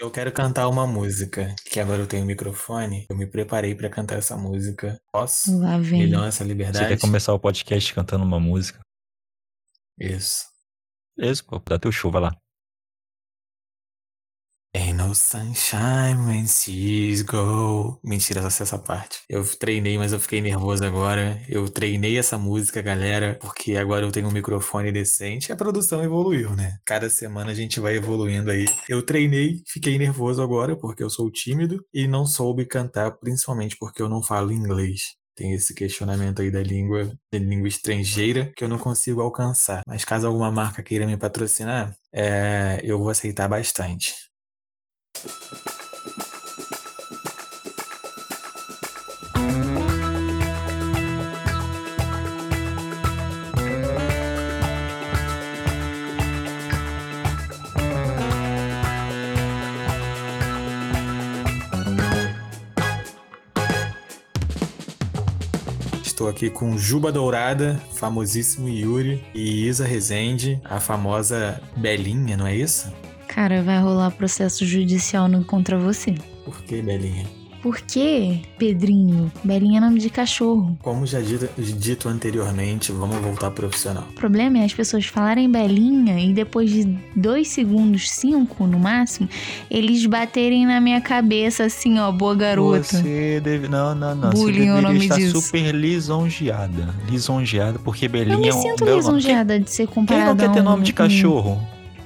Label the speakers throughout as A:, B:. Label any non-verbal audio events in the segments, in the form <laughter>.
A: Eu quero cantar uma música, que agora eu tenho um microfone. Eu me preparei pra cantar essa música. Posso?
B: Lá
A: Me
B: vem.
A: dão essa
C: Você quer
A: liberdade?
C: começar o podcast cantando uma música?
A: Isso.
C: Beleza, pô, dá teu show, vai lá.
A: Ain't no sunshine when seas go. Mentira, só sei essa parte. Eu treinei, mas eu fiquei nervoso agora. Eu treinei essa música, galera, porque agora eu tenho um microfone decente a produção evoluiu, né? Cada semana a gente vai evoluindo aí. Eu treinei, fiquei nervoso agora porque eu sou tímido e não soube cantar, principalmente porque eu não falo inglês. Tem esse questionamento aí da língua, da língua estrangeira, que eu não consigo alcançar. Mas caso alguma marca queira me patrocinar, é, eu vou aceitar bastante. Estou aqui com Juba Dourada, famosíssimo Yuri, e Isa Rezende, a famosa Belinha, não é isso?
B: Cara, vai rolar processo judicial contra você.
A: Por que Belinha?
B: Por que, Pedrinho? Belinha é nome de cachorro.
A: Como já dito, dito anteriormente, vamos voltar profissional.
B: O problema é as pessoas falarem Belinha e depois de dois segundos, cinco no máximo, eles baterem na minha cabeça assim, ó, boa garota.
C: Você deve. Não, não, não.
B: Bullying é o
C: você
B: nome
C: deveria estar
B: disso.
C: super lisonjeada. Lisonjeada, porque Belinha
B: Eu me
C: é um
B: sinto
C: belo nome.
B: lisonjeada de ser
C: Quem, quem
B: comparada
C: não quer ter nome de
B: um-
C: cachorro?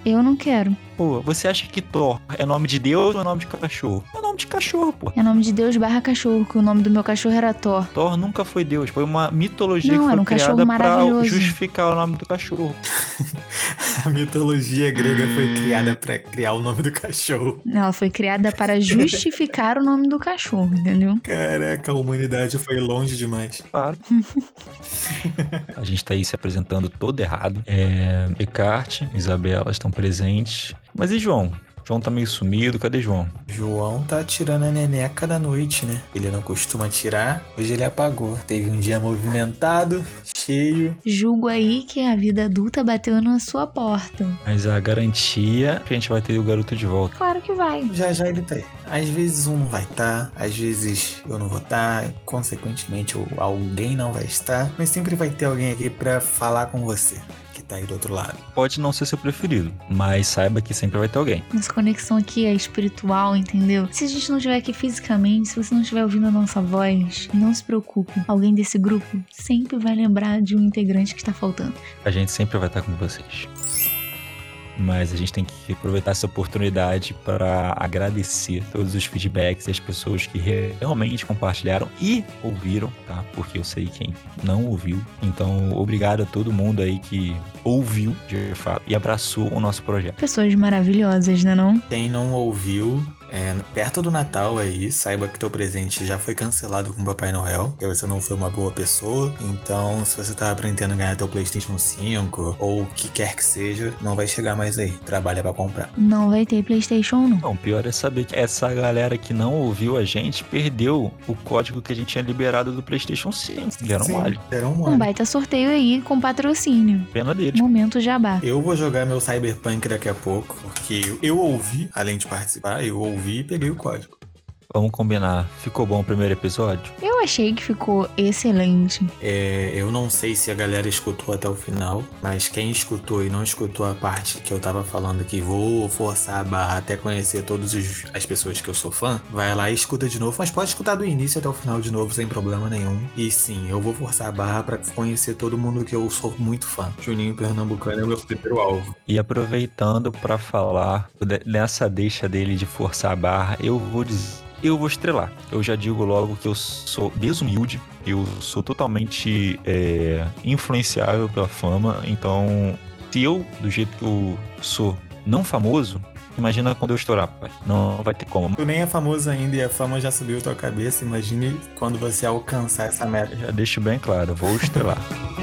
B: Eu não quero.
C: Pô, você acha que Thor é nome de Deus ou é nome de cachorro? É nome de cachorro, pô.
B: É nome de Deus barra cachorro, que o nome do meu cachorro era Thor.
C: Thor nunca foi Deus, foi uma mitologia
B: Não,
C: que foi
B: um cachorro
C: criada pra justificar o nome do cachorro. <laughs>
A: A mitologia grega foi criada para criar o nome do cachorro.
B: Ela foi criada para justificar o nome do cachorro, entendeu?
A: Caraca, a humanidade foi longe demais.
C: Claro. a gente tá aí se apresentando todo errado. É, Descartes, Isabela estão presentes. Mas e João? João tá meio sumido, cadê João?
A: João tá tirando a neneca da noite, né? Ele não costuma tirar, hoje ele apagou. Teve um dia movimentado, cheio.
B: Julgo aí que a vida adulta bateu na sua porta.
C: Mas a garantia é que a gente vai ter o garoto de volta.
B: Claro que vai.
A: Já já ele tá aí. Às vezes um não vai estar, às vezes eu não vou estar, consequentemente o- alguém não vai estar, mas sempre vai ter alguém aqui pra falar com você, que tá aí do outro lado.
C: Pode não ser seu preferido, mas saiba que sempre vai ter alguém.
B: Nossa conexão aqui é espiritual, entendeu? Se a gente não estiver aqui fisicamente, se você não estiver ouvindo a nossa voz, não se preocupe. Alguém desse grupo sempre vai lembrar de um integrante que está faltando.
C: A gente sempre vai estar com vocês. Mas a gente tem que aproveitar essa oportunidade para agradecer todos os feedbacks e as pessoas que realmente compartilharam e ouviram, tá? Porque eu sei quem não ouviu. Então, obrigado a todo mundo aí que ouviu, de fato, e abraçou o nosso projeto.
B: Pessoas maravilhosas, né não?
A: Quem não ouviu, é, perto do Natal aí, saiba que teu presente já foi cancelado com o Papai Noel, porque você não foi uma boa pessoa. Então, se você tava pretendendo ganhar teu PlayStation 5 ou o que quer que seja, não vai chegar mais aí. Trabalha pra comprar.
B: Não vai ter Playstation não.
C: Não, pior é saber que essa galera que não ouviu a gente perdeu o código que a gente tinha liberado do PlayStation 5. Deram
A: Sim,
C: mole.
A: Deram
B: Um
A: mole.
B: baita sorteio aí com patrocínio.
C: Pena deles.
B: Momento jabá.
A: Eu vou jogar meu Cyberpunk daqui a pouco, porque eu ouvi, além de participar, eu ouvi e peguei o código.
C: Vamos combinar. Ficou bom o primeiro episódio?
B: Eu achei que ficou excelente.
A: É, eu não sei se a galera escutou até o final, mas quem escutou e não escutou a parte que eu tava falando que vou forçar a barra até conhecer todas as pessoas que eu sou fã, vai lá e escuta de novo, mas pode escutar do início até o final de novo sem problema nenhum. E sim, eu vou forçar a barra pra conhecer todo mundo que eu sou muito fã. Juninho Pernambucano é o meu primeiro alvo.
C: E aproveitando pra falar nessa deixa dele de forçar a barra, eu vou dizer. Eu vou estrelar. Eu já digo logo que eu sou desumilde, eu sou totalmente é, influenciável pela fama. Então, se eu, do jeito que eu sou, não famoso, imagina quando eu estourar, pai. Não vai ter como.
A: Tu nem é famoso ainda e a fama já subiu tua cabeça, imagine quando você alcançar essa meta.
C: Já deixo bem claro, vou estrelar. <laughs>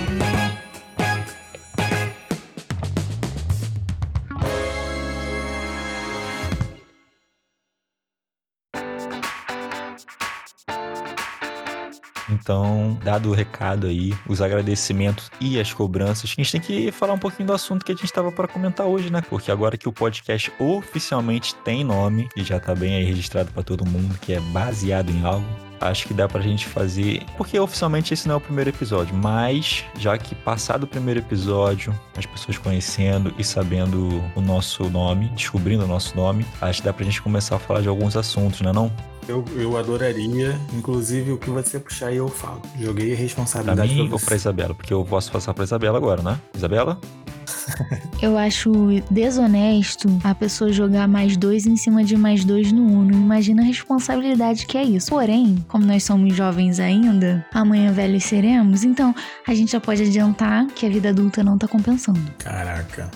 C: Então, dado o recado aí, os agradecimentos e as cobranças, a gente tem que falar um pouquinho do assunto que a gente estava para comentar hoje, né? Porque agora que o podcast oficialmente tem nome e já tá bem aí registrado para todo mundo, que é baseado em algo, acho que dá pra gente fazer. Porque oficialmente esse não é o primeiro episódio, mas já que passado o primeiro episódio, as pessoas conhecendo e sabendo o nosso nome, descobrindo o nosso nome, acho que dá pra gente começar a falar de alguns assuntos, né não?
A: Eu, eu adoraria, inclusive o que você puxar aí eu falo. Joguei a
C: Pra
A: responsabilidade
C: mim
A: pra
C: ou
A: você.
C: pra Isabela? Porque eu posso passar pra Isabela agora, né? Isabela? <laughs>
B: Eu acho desonesto a pessoa jogar mais dois em cima de mais dois no Uno. Imagina a responsabilidade que é isso. Porém, como nós somos jovens ainda, amanhã velhos seremos, então a gente já pode adiantar que a vida adulta não tá compensando.
A: Caraca.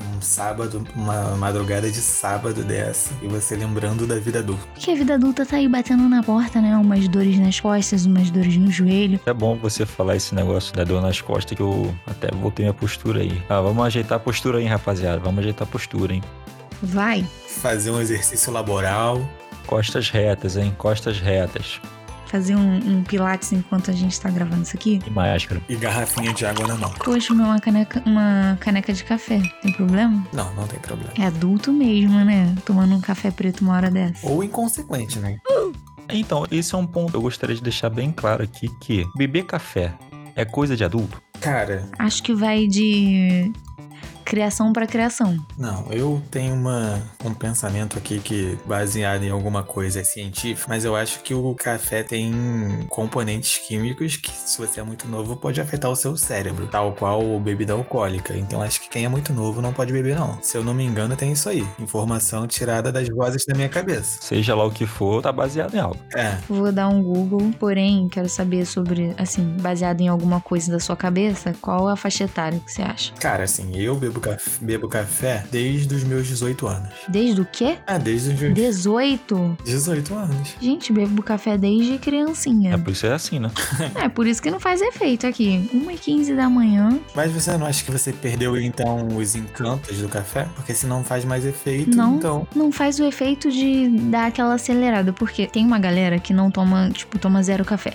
A: Um sábado, uma madrugada de sábado dessa, e você lembrando da vida adulta.
B: Porque a vida adulta tá aí batendo na porta, né? Umas dores nas costas, umas dores no joelho.
C: É bom você falar esse negócio da dor nas costas que eu até voltei minha postura aí. Ah, vamos ajeitar a postura aí, rapaziada. Vamos ajeitar a postura, hein?
B: Vai.
A: Fazer um exercício laboral.
C: Costas retas, hein? Costas retas.
B: Fazer um, um pilates enquanto a gente tá gravando isso aqui.
C: E máscara.
A: E garrafinha de água na mão.
B: Hoje não é uma caneca, uma caneca de café. Tem problema?
A: Não, não tem problema.
B: É adulto mesmo, né? Tomando um café preto uma hora dessa.
A: Ou inconsequente, né?
C: Então, esse é um ponto que eu gostaria de deixar bem claro aqui que beber café é coisa de adulto?
A: Cara,
B: Acho que vai de criação pra criação.
A: não, eu tenho uma, um pensamento aqui que, baseado em alguma coisa, é científico, mas eu acho que o café tem componentes químicos que, se você é muito novo, pode afetar o seu cérebro, tal qual bebida alcoólica. Então, acho que quem é muito novo não pode beber, não. Se eu não me engano, tem isso aí. Informação tirada das vozes da minha cabeça.
C: Seja lá o que for, tá baseado em algo.
A: É,
B: Vou dar um Google, porém, quero saber sobre, assim, baseado em alguma coisa da sua cabeça, qual a faixa etária que você acha?
A: cara, assim, eu bebo café, bebo café desde os meus 18 anos.
B: Desde o quê?
A: Ah, desde os meus
B: 18?
A: 18 anos.
B: Gente, bebo café desde
C: É
B: criancinha.
C: por isso é assim, né? <laughs>
B: É, por isso que não faz efeito aqui. 1h15 da manhã,
A: Mas você não acha que você perdeu, então, os encantos do café? Porque se não faz mais efeito,
B: Não.
A: então...
B: não faz o efeito de dar aquela acelerada, porque tem uma galera que não toma, tipo, toma zero café.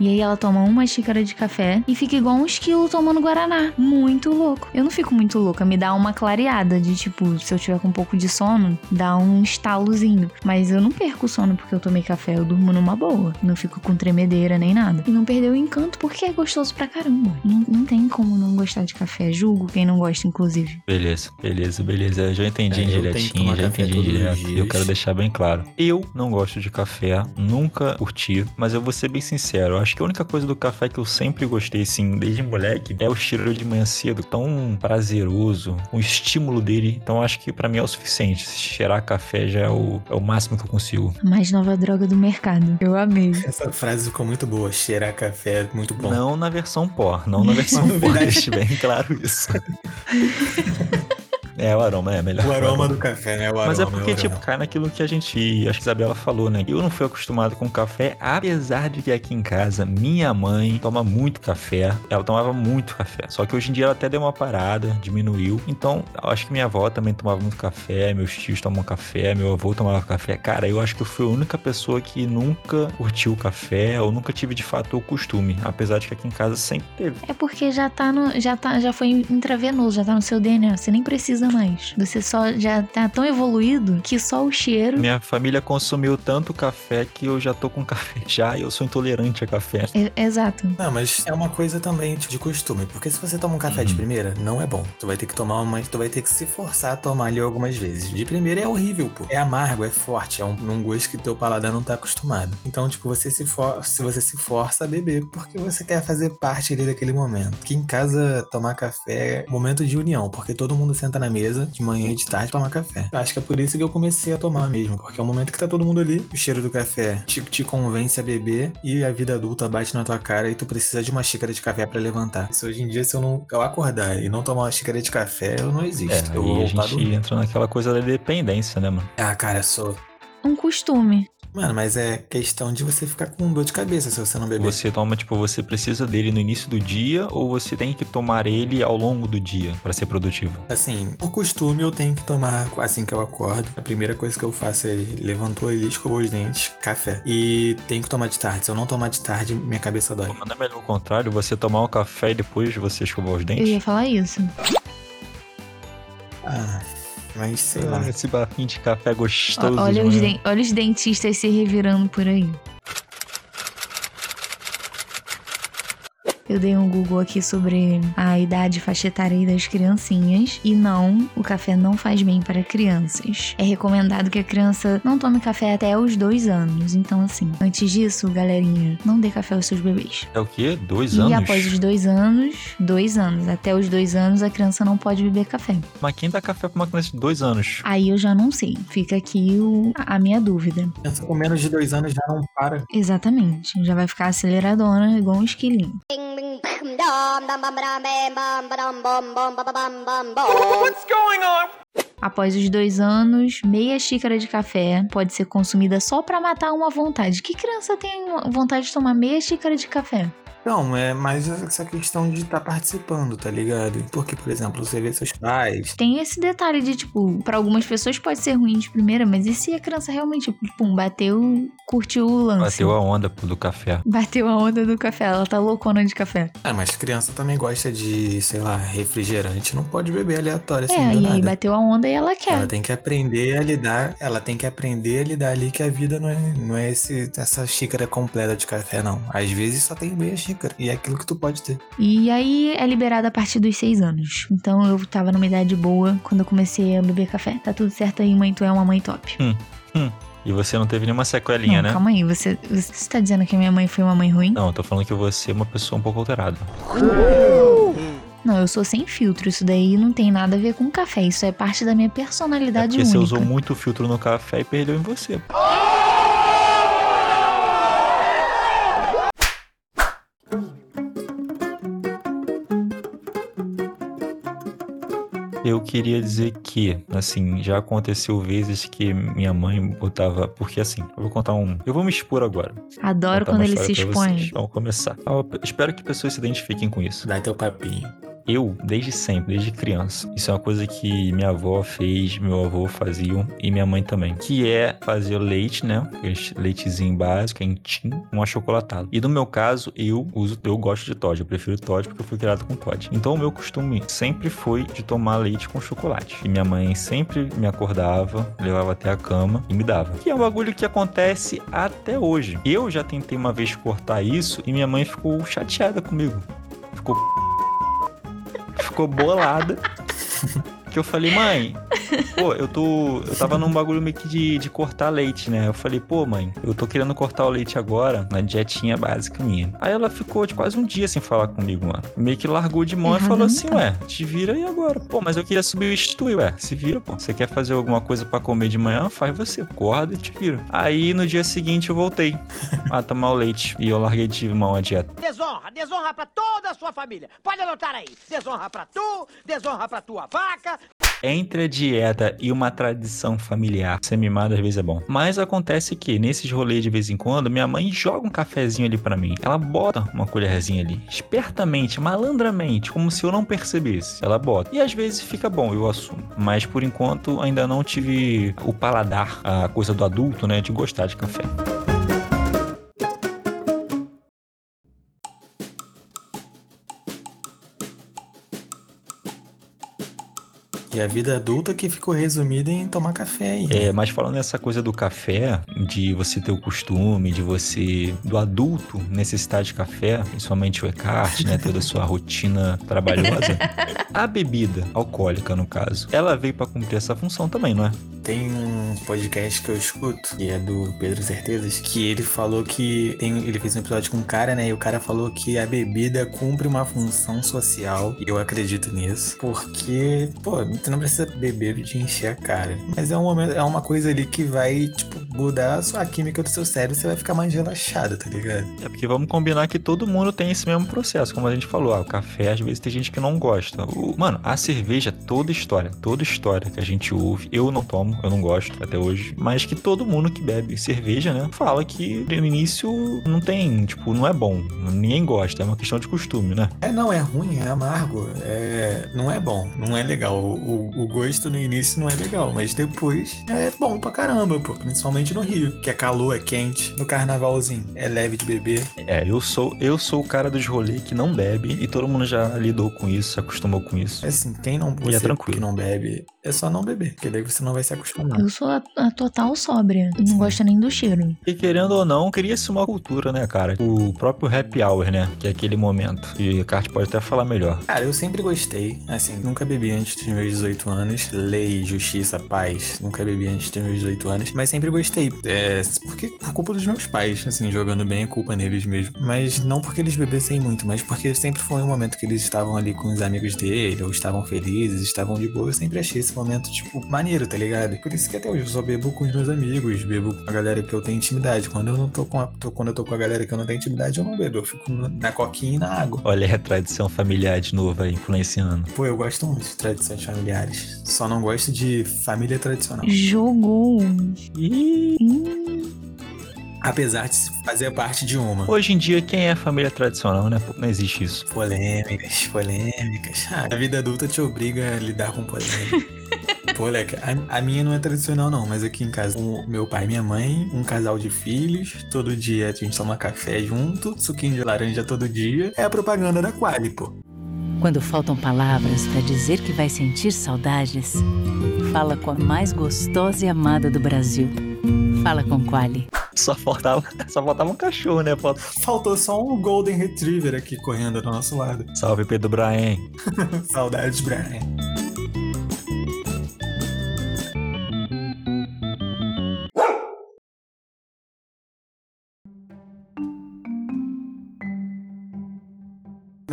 B: E aí ela toma uma xícara de café e fica igual um esquilo tomando guaraná. Muito louco. Eu não fico muito louca, me dá uma clareada de tipo, se eu tiver com um pouco de sono, dá um estalozinho. Mas eu não perco o sono porque eu tomei café, eu durmo numa boa. Não fico com tremedeira nem nada. E não perdeu o encanto porque é gostoso pra caramba. Não, não tem como não gostar de café. Julgo quem não gosta, inclusive.
C: Beleza, beleza, beleza. Eu já entendi,
A: É,
C: direitinho, já entendi direto.
A: dias.
C: Eu quero deixar bem claro. Eu não gosto de café, nunca curti, mas eu vou ser bem sincero. Eu acho que a única coisa do café que eu sempre gostei, assim, desde moleque, é o cheiro de manhã cedo, tão prazeroso, o estímulo dele. Então acho que pra mim é o suficiente. Cheirar café já é o, é o máximo que eu consigo.
B: A mais nova droga do mercado. Eu amei.
A: Essa frase ficou muito boa. Cheirar café é muito bom.
C: Não na versão pó, não na versão <laughs> pó, deixe bem claro isso. <laughs> É, o aroma é melhor.
A: O aroma do café, né? O aroma,
C: Mas é porque, tipo, cai naquilo que a gente, acho que a Isabela falou, né? Eu não fui acostumado com café, apesar de que aqui em casa, minha mãe toma muito café. Ela tomava muito café. Só que hoje em dia ela até deu uma parada, diminuiu. Então, eu acho que minha avó também tomava muito café, meus tios tomam café, meu avô tomava café. Cara, eu acho que eu fui a única pessoa que nunca curtiu café, ou nunca tive de fato o costume. Apesar de que aqui em casa sempre teve.
B: É porque já tá no. Já, tá, já foi intravenoso, já tá no seu DNA. Você nem precisa mais. Você só já tá tão evoluído que só o cheiro.
C: Minha família consumiu tanto café que eu já tô com <laughs> café já e eu sou intolerante a café.
B: É- exato.
A: Não, mas é uma coisa também de costume. Porque se você toma um café de
C: Uhum.
A: primeira, não é bom. Tu vai ter que tomar uma. Tu vai ter que se forçar a tomar ali algumas vezes. De primeira é horrível, pô. É amargo, é forte. É um, um gosto que teu paladar não tá acostumado. Então, tipo, você se for, se você se força a beber porque você quer fazer parte ali daquele momento. Que em casa tomar café é momento de união, porque todo mundo senta na mesa de manhã e de tarde tomar café. Eu acho que é por isso que eu comecei a tomar mesmo, porque é o momento que tá todo mundo ali, o cheiro do café te, te convence a beber e a vida adulta bate na tua cara e tu precisa de uma xícara de café pra levantar. Isso hoje em dia, se eu não eu acordar e não tomar uma xícara de café, eu não existo.
C: É,
A: eu vou
C: a gente entra naquela coisa da dependência, né, mano?
A: Ah, cara, sou.
B: Um costume.
A: Mano, mas é questão de você ficar com dor de cabeça se você não beber.
C: Você toma, tipo, você precisa dele no início do dia ou você tem que tomar ele ao longo do dia para ser produtivo?
A: Assim, por costume eu tenho que tomar assim que eu acordo. A primeira coisa que eu faço é levantou ele, escovou os dentes, café. E tenho que tomar de tarde. Se eu não tomar de tarde, minha cabeça dói.
C: Não é melhor o contrário, você tomar o café e depois você escovar os
B: Eu
C: dentes?
B: ia falar isso.
A: Ah, mas sei lá.
C: Ah, esse barrinho de café gostoso.
B: olha,
C: de
B: os olha os dentistas se revirando por aí. Eu dei um Google aqui sobre a idade faixa etária das criancinhas. E não, o café não faz bem para crianças. É recomendado que a criança não tome café até os dois anos. Então, assim, antes disso, galerinha, não dê café aos seus bebês.
C: É o quê? Dois
B: e
C: anos?
B: após os dois anos, dois anos, até os dois anos, a criança não pode beber café.
C: Mas quem dá café pra uma criança de dois anos?
B: Aí eu já não sei. Fica aqui o- a minha dúvida.
A: Criança com menos de dois anos já não para.
B: Exatamente. Já vai ficar aceleradona, igual um esquilinho. Após os dois anos, meia xícara de café pode ser consumida só para matar uma vontade. Que criança tem vontade de tomar meia xícara de café?
A: Não, é mais essa questão de estar participando, tá ligado? Porque, por exemplo, você vê seus pais.
B: Tem esse detalhe de, tipo, pra algumas pessoas pode ser ruim de primeira, mas e se a criança realmente, tipo, pum, bateu, curtiu o lance?
C: Bateu a onda do café.
B: Bateu a onda do café, ela tá loucona de café.
A: Ah, mas criança também gosta de, sei lá, refrigerante. Não pode beber aleatório assim,
B: é, e aí bateu a onda e ela quer.
A: Ela tem que aprender a lidar, ela tem que aprender a lidar ali que a vida não é, não é esse, essa xícara completa de café, não. Às vezes só tem meia xícara. E é aquilo que tu pode ter.
B: E aí é liberada a partir dos seis anos. Então eu tava numa idade boa quando eu comecei a beber café. Tá tudo certo aí, mãe, tu é uma mãe top.
C: E você não teve nenhuma sequelinha,
B: não,
C: né?
B: calma aí, você, você tá dizendo que minha mãe foi uma mãe ruim?
C: Não, eu tô falando que você é uma pessoa um pouco alterada.
B: Não, eu sou sem filtro. Isso daí não tem nada a ver com café. Isso é parte da minha
C: É
B: personalidade
C: porque você
B: única.
C: usou muito filtro no café e perdeu em você. Eu queria dizer que, assim, já aconteceu vezes que minha mãe botava. Porque, assim, eu vou contar um. Eu vou me expor agora.
B: Adoro quando ele se expõe.
C: Vamos começar. Eu espero que pessoas se identifiquem com isso.
A: Dá teu papinho.
C: Eu, desde sempre, desde criança, isso é uma coisa que minha avó fez, meu avô faziam e minha mãe também. Que é fazer leite, né? Leitezinho básico, quentinho, um achocolatado. E no meu caso, eu uso, eu gosto de Todd, eu prefiro Todd porque eu fui criado com Todd. Então o meu costume sempre foi de tomar leite com chocolate. E minha mãe sempre me acordava, levava até a cama e me dava. Que é um bagulho que acontece até hoje. Eu já tentei uma vez cortar isso e minha mãe ficou chateada comigo. Ficou ficou bolada. <laughs> Que eu falei, mãe, <laughs> pô, eu tô. Eu tava num bagulho meio que de, de cortar leite, né? Eu falei, pô, mãe, eu tô querendo cortar o leite agora, na dietinha básica minha. Aí ela ficou de quase um dia sem falar comigo, mano. Meio que largou de mão
B: Errado
C: e falou assim, ué, te vira aí agora. Pô, mas eu queria substituir, ué. Se vira, pô. Você quer fazer alguma coisa pra comer de manhã? Faz você. Acorda e te vira. Aí no dia seguinte eu voltei a <laughs> tomar o leite. E eu larguei de mão a dieta.
D: Desonra, desonra pra toda a sua família. Pode anotar aí. Desonra pra tu, desonra pra tua vaca.
C: Entre a dieta e uma tradição familiar, ser mimado às vezes é bom. Mas acontece que nesses rolês de vez em quando, minha mãe joga um cafezinho ali pra mim. Ela bota uma colherzinha ali, espertamente, malandramente, como se eu não percebesse. Ela bota. E às vezes fica bom, eu assumo. Mas por enquanto ainda não tive o paladar, a coisa do adulto, né, de gostar de café.
A: E a vida adulta que ficou resumida em tomar café aí.
C: É, mas falando nessa coisa do café, de você ter o costume, de você, do adulto, necessitar de café, principalmente o ECART, né, toda a sua <laughs> rotina trabalhosa, a bebida alcoólica, no caso, ela veio pra cumprir essa função também, não é?
A: Tem um podcast que eu escuto, que é do Pedro Certezas, que ele falou que tem, ele fez um episódio com um cara, né? E o cara falou que a bebida cumpre uma função social. E eu acredito nisso. Porque, pô, tu não precisa beber de encher a cara. Mas é um momento, é uma coisa ali que vai, tipo, mudar a sua química do seu cérebro, você vai ficar mais relaxado, tá ligado?
C: É porque vamos combinar que todo mundo tem esse mesmo processo, como a gente falou. Ah, o café, às vezes, tem gente que não gosta. O- mano, a cerveja, toda história, toda história que a gente ouve, eu não tomo, eu não gosto até hoje, mas que todo mundo que bebe cerveja, né, fala que no início não tem, tipo, não é bom. Ninguém gosta, é uma questão de costume, né?
A: É, não, é ruim, é amargo, é... não é bom, não é legal. O, o- o gosto no início não é legal, mas depois é bom pra caramba, pô. Principalmente no Rio, que é calor, é quente. No carnavalzinho, é leve de beber.
C: É, eu sou, eu sou o cara dos rolês que não bebe e todo mundo já lidou com isso, se acostumou com isso.
A: É assim, quem não,
C: E é
A: você
C: tranquilo.
A: que não bebe, é só não beber, porque daí você não vai se acostumar.
B: Eu sou a, a total sóbria. Eu Não gosto nem do cheiro.
C: E querendo ou não, cria-se uma cultura, né, cara? O próprio happy hour, né? Que é aquele momento. E o Kart pode até falar melhor.
A: Cara, eu sempre gostei, assim, nunca bebi antes dos meus 18 anos. Lei, justiça, paz, nunca bebi antes dos meus 18 anos, mas sempre gostei. É, porque a culpa dos meus pais, assim, jogando bem, é culpa neles mesmo. Mas não porque eles bebessem muito, mas porque sempre foi um momento que eles estavam ali com os amigos dele, ou estavam felizes, estavam de boa. Eu sempre achei esse momento, tipo, maneiro, tá ligado? Por isso que até hoje eu só bebo com os meus amigos, bebo com a galera que eu tenho intimidade. Quando eu não tô com a, tô- quando eu tô com a galera que eu não tenho intimidade, eu não bebo. Eu fico na coquinha e na água.
C: Olha a tradição familiar de novo aí, influenciando.
A: Pô, eu gosto muito de tradições familiares. Só não gosto de família tradicional.
B: Jogou.
C: E
B: Hum,
A: Apesar de fazer parte de uma.
C: hoje em dia, quem é família tradicional, né? Pô, Não existe isso.
A: Polêmicas, polêmicas. Ah, a vida adulta te obriga a lidar com polêmica. <laughs> Pô, Leca, a, a minha não é tradicional não, mas aqui em casa, o meu pai e minha mãe, um casal de filhos, todo dia a gente toma café junto, suquinho de laranja todo dia. É a propaganda da Quali, pô.
E: Quando faltam palavras para dizer que vai sentir saudades, fala com a mais gostosa e amada do Brasil. Fala com Quali.
C: Só faltava, só faltava um cachorro, né? Falta-
A: Faltou só um Golden Retriever aqui correndo do nosso lado.
C: Salve, Pedro Brian. <laughs>
A: Saudades, Brian.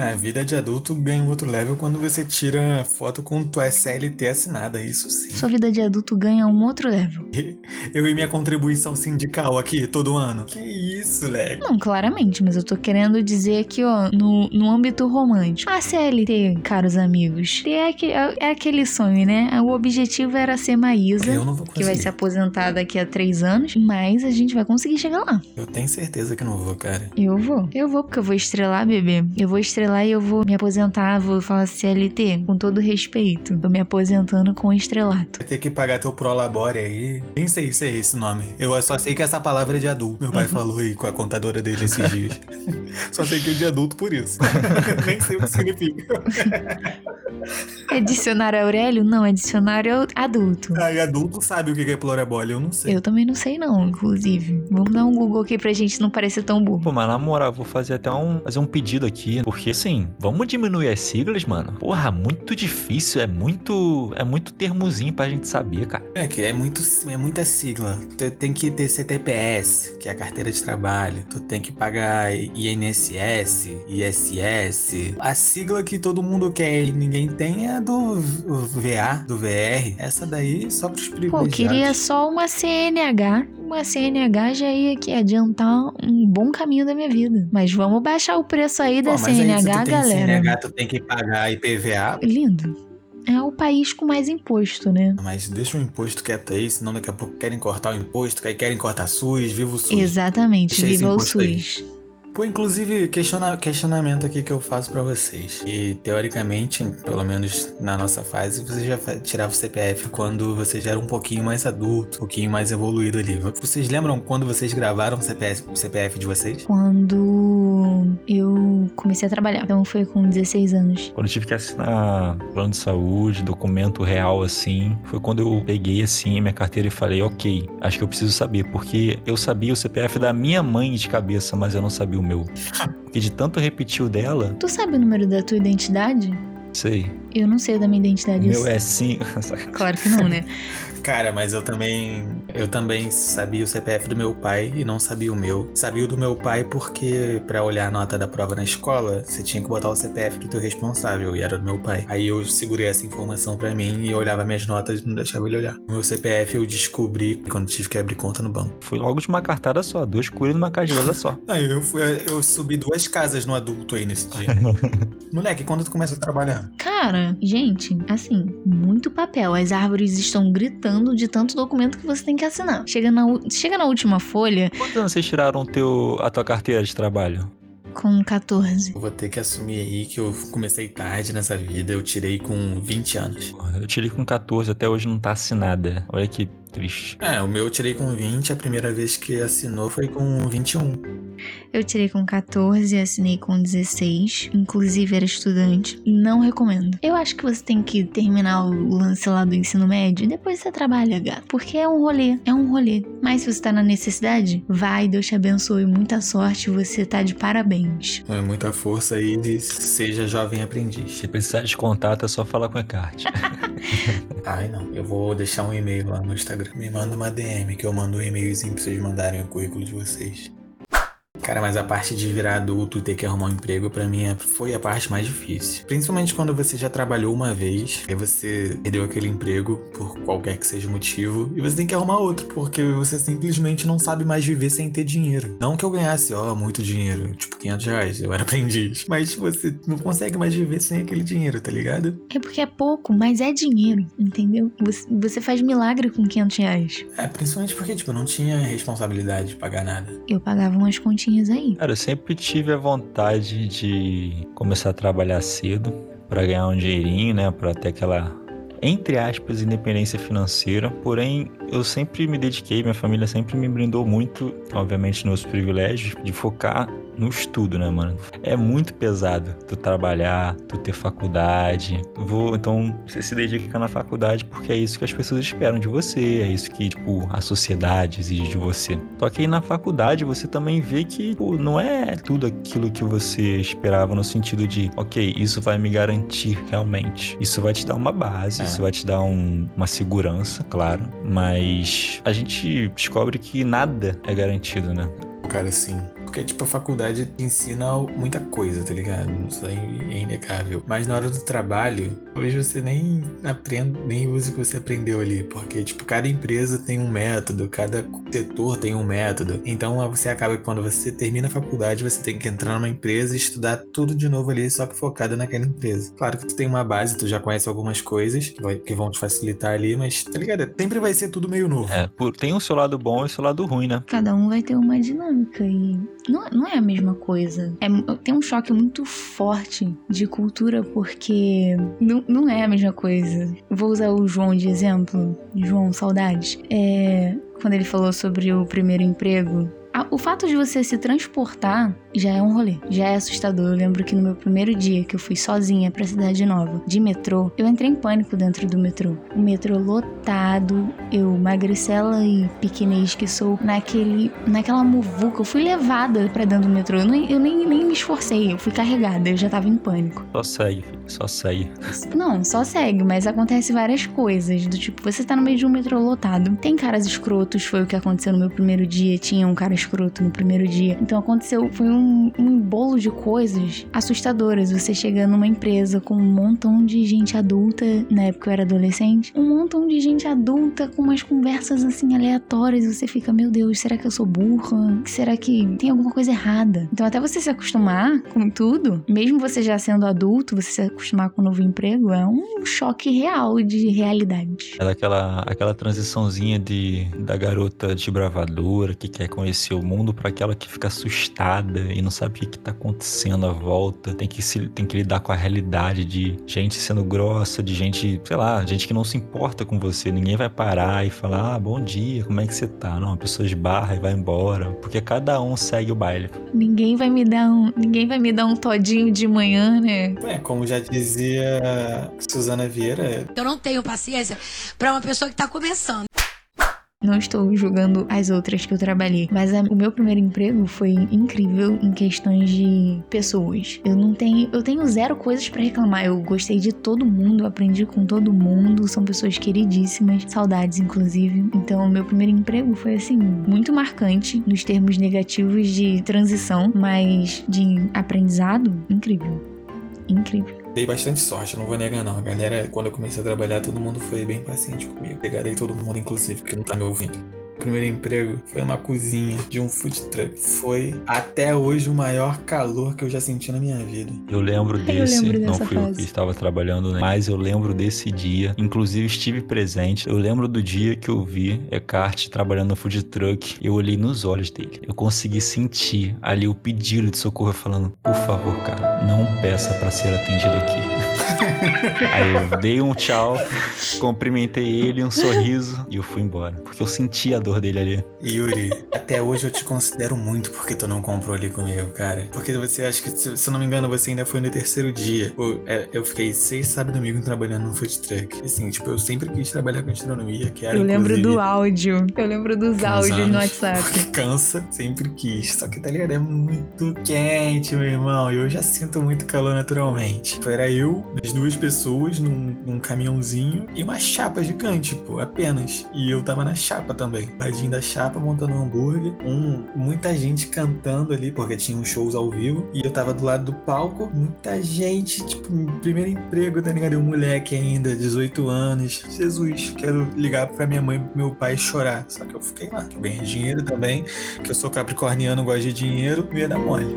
A: A vida de adulto ganha um outro level quando você tira foto com tua SLT assinada, isso sim.
B: sua vida de adulto ganha um outro level. <laughs>
A: Eu e minha contribuição sindical aqui todo ano. Que isso, Leque?
B: Não, claramente, mas eu tô querendo dizer aqui, ó, no, no âmbito romântico. A CLT, caros amigos, é, aque- é aquele sonho, né? O objetivo era ser Maísa,
A: Eu não vou
B: que vai se aposentar daqui a três anos, mas a gente vai conseguir chegar lá.
A: Eu tenho certeza que não vou, cara.
B: Eu vou. Eu vou, porque eu vou estrelar, bebê. Eu vou estrelar e eu vou me aposentar, vou falar CLT, com todo respeito. Tô me aposentando com estrelato.
A: Vai ter que pagar teu prolabore aí. Nem sei se é esse nome. Eu só sei que essa palavra é de adulto. Meu pai falou aí com a contadora dele esses dias. <laughs> só sei que é de adulto por isso. <laughs> Nem sei o que significa.
B: É dicionário Aurélio? Não, é dicionário adulto.
A: Aí adulto sabe o que é plorabole, eu não sei.
B: Eu também não sei não, inclusive. Vamos dar um Google aqui pra gente não parecer tão burro.
C: Pô, mas na moral, vou fazer até um, fazer um pedido aqui, porque assim, vamos diminuir as siglas, mano. Porra, muito difícil, é muito, é muito termozinho pra gente saber, cara.
A: É que é, muito, é muita sigla. Tu tem que ter CTPS, que é a carteira de trabalho. Tu tem que pagar INSS, ISS. A sigla que todo mundo quer e ninguém tem é a do VA, do VR. Essa daí é só pros
B: Pô,
A: privilegiados.
B: queria só uma CNH. Uma CNH já ia aqui adiantar um bom caminho da minha vida. Mas vamos baixar o preço aí da
A: Pô,
B: CNH,
A: tu tem
B: galera.
A: CNH, tu tem que pagar IPVA.
B: Lindo. É o país com mais imposto, né?
A: Mas deixa o imposto quieto aí, senão daqui a pouco querem cortar o imposto, querem cortar SUS, viva o SUS.
B: Exatamente.
A: Deixa
B: Viva o
A: imposto aí.
B: SUS.
A: Pô, inclusive, questiona- questionamento aqui que eu faço pra vocês. E teoricamente, pelo menos na nossa fase, você já tirava o CPF quando você já era um pouquinho mais adulto, um pouquinho mais evoluído ali. Vocês lembram quando vocês gravaram o CPF, o CPF de vocês?
B: Quando eu comecei a trabalhar. Então foi com 16 anos.
C: Quando eu tive que assinar plano de saúde, documento real assim, foi quando eu peguei assim a minha carteira e falei, ok, acho que eu preciso saber, porque eu sabia o CPF da minha mãe de cabeça, mas eu não sabia o meu. <laughs> Porque de tanto repetir o dela,
B: Tu sabe o número da tua identidade?
C: sei.
B: Eu não sei da minha identidade.
C: meu é sim. <laughs>
B: Claro que não, né? <laughs>
A: Cara, mas eu também. Eu também sabia o CPF do meu pai e não sabia o meu. Sabia o do meu pai porque, pra olhar a nota da prova na escola, você tinha que botar o CPF do teu responsável, e era do meu pai. Aí eu segurei essa informação pra mim e olhava minhas notas e não deixava ele olhar. O meu CPF eu descobri quando tive que abrir conta no banco.
C: Foi logo de uma cartada só, duas curas numa cajolada só. <laughs>
A: Aí eu, fui, eu subi duas casas no adulto aí nesse dia. <laughs> Moleque, quando tu começa a trabalhar?
B: Cara, gente, assim, muito papel. As árvores estão gritando de tanto documento que você tem que assinar. Chega na, chega na última folha
C: Quantos anos vocês tiraram teu, a tua carteira de trabalho?
B: com 14.
A: Eu vou ter que assumir aí que eu comecei tarde nessa vida. Eu tirei com 20 anos.
C: Eu tirei com 14, até hoje não tá assinada. Olha que triste.
A: É, o meu eu tirei com 20. A primeira vez que assinou foi com 21.
B: Eu tirei com 14 e assinei com 16. Inclusive era estudante. Não recomendo. Eu acho que você tem que terminar o lance lá do ensino médio e depois você trabalha, gato. Porque é um rolê. É um rolê. Mas se você tá na necessidade, vai, Deus te abençoe. Muita sorte. Você tá de parabéns.
A: É muita força aí de seja jovem aprendiz.
C: Se precisar de contato, é só falar com a Carte. <laughs>
A: Ai, não. Eu vou deixar um e-mail lá no Instagram. Me manda uma DM que eu mando um e-mailzinho pra vocês mandarem o currículo de vocês. Cara, mas a parte de virar adulto e ter que arrumar um emprego, pra mim, é- foi a parte mais difícil. Principalmente quando você já trabalhou uma vez, aí você perdeu aquele emprego por qualquer que seja o motivo, e você tem que arrumar outro, porque você simplesmente não sabe mais viver sem ter dinheiro. Não que eu ganhasse, ó, muito dinheiro, tipo 500 reais, eu era aprendiz. Mas você não consegue mais viver sem aquele dinheiro, tá ligado?
B: É porque é pouco, mas é dinheiro, entendeu? Você, você faz milagre com 500 reais.
A: É, principalmente porque, tipo, eu não tinha responsabilidade de pagar nada.
B: Eu pagava umas continhas aí.
C: Cara, eu sempre tive a vontade de começar a trabalhar cedo pra ganhar um dinheirinho, né? Pra ter aquela, entre aspas, independência financeira. Porém, eu sempre me dediquei, minha família sempre me brindou muito, obviamente, nos privilégios, de focar no estudo, né, mano? É muito pesado tu trabalhar, tu ter faculdade. Vou, então, você se dedica na faculdade porque é isso que as pessoas esperam de você, é isso que, tipo, a sociedade exige de você. Só que aí na faculdade você também vê que não é tudo aquilo que você esperava no sentido de, ok, isso vai me garantir realmente. Isso vai te dar uma base. Isso vai te dar um- uma segurança, claro. Mas a gente descobre que nada é garantido, né?
A: Cara, assim. Porque, tipo, a faculdade ensina muita coisa, tá ligado? Isso aí é inegável. Mas na hora do trabalho, talvez você nem aprenda, nem use o que você aprendeu ali. Porque, tipo, cada empresa tem um método, cada setor tem um método. Então você acaba que quando você termina a faculdade, você tem que entrar numa empresa e estudar tudo de novo ali, só que focado naquela empresa. Claro que tu tem uma base, tu já conhece algumas coisas que, vai- que vão te facilitar ali, mas, tá ligado? Sempre vai ser tudo meio novo.
C: É, por- tem o seu lado bom e o seu lado ruim, né?
B: Cada um vai ter uma dinâmica e não, não é a mesma coisa. É, tem um choque muito forte de cultura porque não, não é a mesma coisa. Vou usar o João de exemplo. João, saudades. É, quando ele falou sobre o primeiro emprego. O fato de você se transportar já é um rolê, já é assustador. Eu lembro que no meu primeiro dia que eu fui sozinha pra cidade nova, de metrô, eu entrei em pânico dentro do metrô. O metrô lotado, eu, magricela e pequenez que sou, naquele, naquela muvuca, eu fui levada pra dentro do metrô. Eu, nem, eu nem, nem me esforcei, eu fui carregada, eu já tava em pânico.
C: Só segue, só segue.
B: Não, só segue, mas acontece várias coisas. Do tipo, você tá no meio de um metrô lotado. Tem caras escrotos, foi o que aconteceu no meu primeiro dia. Tinha um cara escroto no primeiro dia. Então aconteceu, foi um, um bolo de coisas assustadoras. Você chega numa empresa com um montão de gente adulta, na época eu era adolescente, um montão de gente adulta com umas conversas assim aleatórias. Você fica, meu Deus, será que eu sou burra? Será que tem alguma coisa errada? Então até você se acostumar com tudo, mesmo você já sendo adulto, você se acostumar com um novo emprego, é um choque real de realidade.
C: É daquela aquela transiçãozinha de, da garota desbravadora que quer conhecer o mundo para aquela que fica assustada e não sabe o que, que tá acontecendo à volta. Tem que, se, tem que lidar com a realidade de gente sendo grossa, de gente, sei lá, gente que não se importa com você. Ninguém vai parar e falar, ah, bom dia, como é que você tá? Não, a pessoa esbarra e vai embora. Porque cada um segue o baile.
B: Ninguém vai me dar um, ninguém vai me dar um todinho de manhã, né?
A: É, como já dizia Suzana Vieira,
F: Eu não tenho paciência pra uma pessoa que tá começando.
B: Não estou julgando as outras que eu trabalhei, mas a, o meu primeiro emprego foi incrível em questões de pessoas. Eu não tenho, eu tenho zero coisas para reclamar. Eu gostei de todo mundo, aprendi com todo mundo, são pessoas queridíssimas, saudades inclusive. Então, o meu primeiro emprego foi assim muito marcante nos termos negativos de transição, mas de aprendizado incrível. Incrível.
A: Dei bastante sorte, não vou negar não. A galera, quando eu comecei a trabalhar, todo mundo foi bem paciente comigo. Pegarei todo mundo, inclusive, que não tá me ouvindo primeiro emprego foi numa cozinha de um food truck. Foi até hoje o maior calor que eu já senti na minha vida.
C: Eu lembro desse, eu lembro não fui fase. eu que estava trabalhando, né? mas eu lembro desse dia. Inclusive estive presente. Eu lembro do dia que eu vi Eckhart trabalhando no food truck. Eu olhei nos olhos dele. Eu consegui sentir ali o pedido de socorro falando: "Por favor, cara, não peça para ser atendido aqui." <laughs> <laughs> Aí eu dei um tchau, cumprimentei ele, um sorriso e eu fui embora. Porque eu senti a dor dele ali.
A: Yuri, até hoje eu te considero muito porque tu não comprou ali comigo, cara. Porque você acha que, se eu não me engano, você ainda foi no terceiro dia. É, eu fiquei seis sábado e domingo trabalhando no food truck. Assim, tipo, eu sempre quis trabalhar com astronomia, que era
B: Eu lembro do áudio. Eu lembro dos áudios no WhatsApp. <laughs>
A: Cansa, sempre quis. Só que, tá ligado? É muito quente, meu irmão. E eu já sinto muito calor naturalmente. Era eu, as duas pessoas num, num, caminhãozinho e uma chapa gigante, pô, apenas. E eu tava na chapa também. Tadinho da chapa montando um hambúrguer. Um, muita gente cantando ali, porque tinha uns shows ao vivo. E eu tava do lado do palco. Muita gente, tipo, primeiro emprego, tá ligado? Eu, moleque ainda, 18 anos. Jesus, quero ligar pra minha mãe e pro meu pai chorar. Só que eu fiquei lá, ganhei dinheiro também. Que eu sou capricorniano, gosto de dinheiro, ia dar mole.